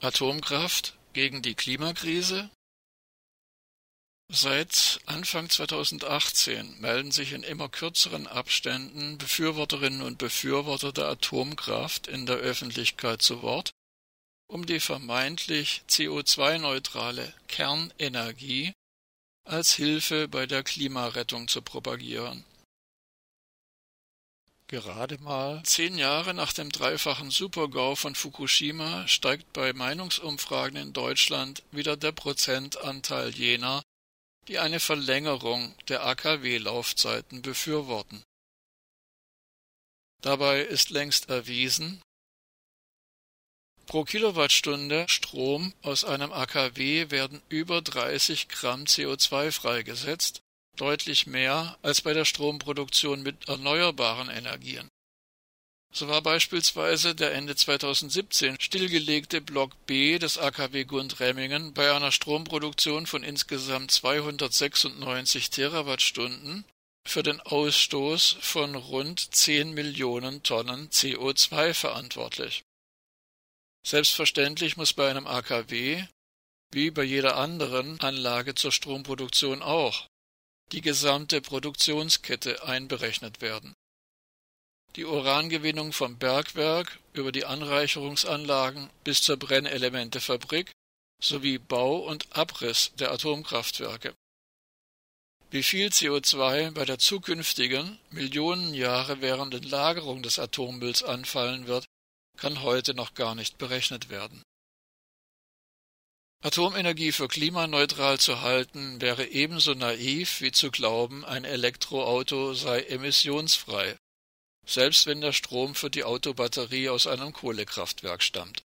Atomkraft gegen die Klimakrise? Seit Anfang 2018 melden sich in immer kürzeren Abständen Befürworterinnen und Befürworter der Atomkraft in der Öffentlichkeit zu Wort, um die vermeintlich CO2-neutrale Kernenergie als Hilfe bei der Klimarettung zu propagieren. Gerade mal zehn Jahre nach dem dreifachen Supergau von Fukushima steigt bei Meinungsumfragen in Deutschland wieder der Prozentanteil jener, die eine Verlängerung der AKW-Laufzeiten befürworten. Dabei ist längst erwiesen, pro Kilowattstunde Strom aus einem AKW werden über 30 Gramm CO2 freigesetzt, deutlich mehr als bei der Stromproduktion mit erneuerbaren Energien. So war beispielsweise der Ende 2017 stillgelegte Block B des AKW Gundremmingen bei einer Stromproduktion von insgesamt 296 Terawattstunden für den Ausstoß von rund 10 Millionen Tonnen CO2 verantwortlich. Selbstverständlich muss bei einem AKW, wie bei jeder anderen Anlage zur Stromproduktion auch, die gesamte Produktionskette einberechnet werden die Urangewinnung vom Bergwerk über die Anreicherungsanlagen bis zur Brennelementefabrik sowie Bau und Abriss der Atomkraftwerke. Wie viel CO2 bei der zukünftigen, Millionen Jahre währenden Lagerung des Atommülls anfallen wird, kann heute noch gar nicht berechnet werden. Atomenergie für klimaneutral zu halten, wäre ebenso naiv wie zu glauben, ein Elektroauto sei emissionsfrei selbst wenn der Strom für die Autobatterie aus einem Kohlekraftwerk stammt.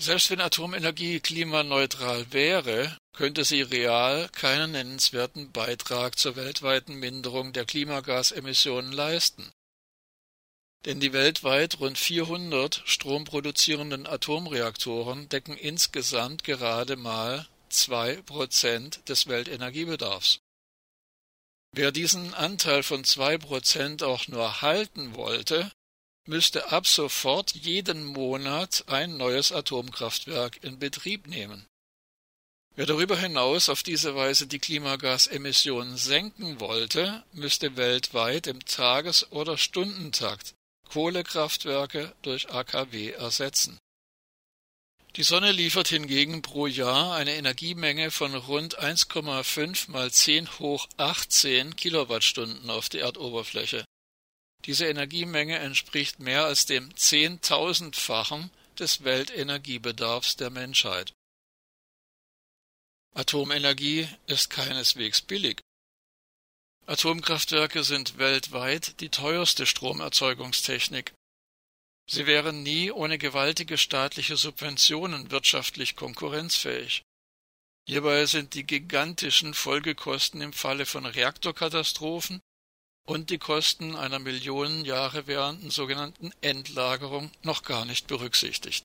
Selbst wenn Atomenergie klimaneutral wäre, könnte sie real keinen nennenswerten Beitrag zur weltweiten Minderung der Klimagasemissionen leisten. Denn die weltweit rund 400 stromproduzierenden Atomreaktoren decken insgesamt gerade mal zwei Prozent des Weltenergiebedarfs. Wer diesen Anteil von zwei Prozent auch nur halten wollte, müsste ab sofort jeden Monat ein neues Atomkraftwerk in Betrieb nehmen. Wer darüber hinaus auf diese Weise die Klimagasemissionen senken wollte, müsste weltweit im Tages- oder Stundentakt Kohlekraftwerke durch AKW ersetzen. Die Sonne liefert hingegen pro Jahr eine Energiemenge von rund 1,5 mal 10 hoch 18 Kilowattstunden auf die Erdoberfläche. Diese Energiemenge entspricht mehr als dem zehntausendfachen des Weltenergiebedarfs der Menschheit. Atomenergie ist keineswegs billig. Atomkraftwerke sind weltweit die teuerste Stromerzeugungstechnik Sie wären nie ohne gewaltige staatliche Subventionen wirtschaftlich konkurrenzfähig. Hierbei sind die gigantischen Folgekosten im Falle von Reaktorkatastrophen und die Kosten einer Millionen Jahre währenden sogenannten Endlagerung noch gar nicht berücksichtigt.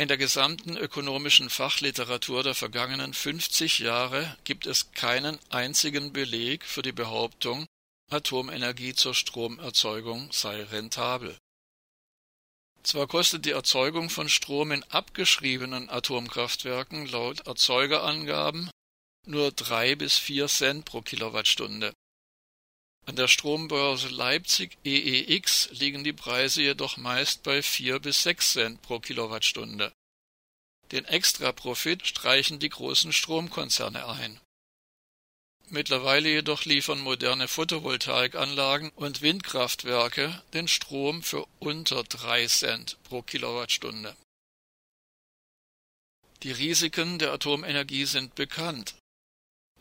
In der gesamten ökonomischen Fachliteratur der vergangenen 50 Jahre gibt es keinen einzigen Beleg für die Behauptung, Atomenergie zur Stromerzeugung sei rentabel. Zwar kostet die Erzeugung von Strom in abgeschriebenen Atomkraftwerken laut Erzeugerangaben nur drei bis vier Cent pro Kilowattstunde. An der Strombörse Leipzig EEX liegen die Preise jedoch meist bei vier bis sechs Cent pro Kilowattstunde. Den Extraprofit streichen die großen Stromkonzerne ein Mittlerweile jedoch liefern moderne Photovoltaikanlagen und Windkraftwerke den Strom für unter drei Cent pro Kilowattstunde. Die Risiken der Atomenergie sind bekannt.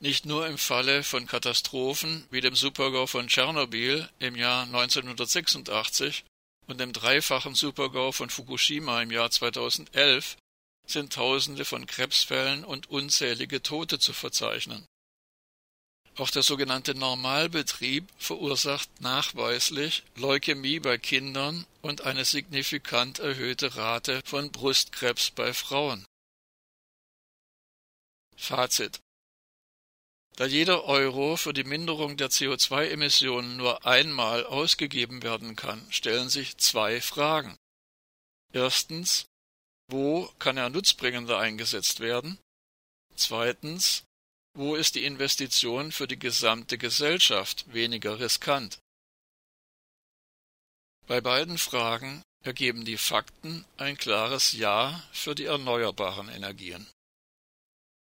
Nicht nur im Falle von Katastrophen wie dem Supergau von Tschernobyl im Jahr 1986 und dem dreifachen Supergau von Fukushima im Jahr 2011 sind Tausende von Krebsfällen und unzählige Tote zu verzeichnen. Auch der sogenannte Normalbetrieb verursacht nachweislich Leukämie bei Kindern und eine signifikant erhöhte Rate von Brustkrebs bei Frauen. Fazit Da jeder Euro für die Minderung der CO2-Emissionen nur einmal ausgegeben werden kann, stellen sich zwei Fragen. Erstens Wo kann er nutzbringender eingesetzt werden? Zweitens, wo ist die Investition für die gesamte Gesellschaft weniger riskant? Bei beiden Fragen ergeben die Fakten ein klares Ja für die erneuerbaren Energien.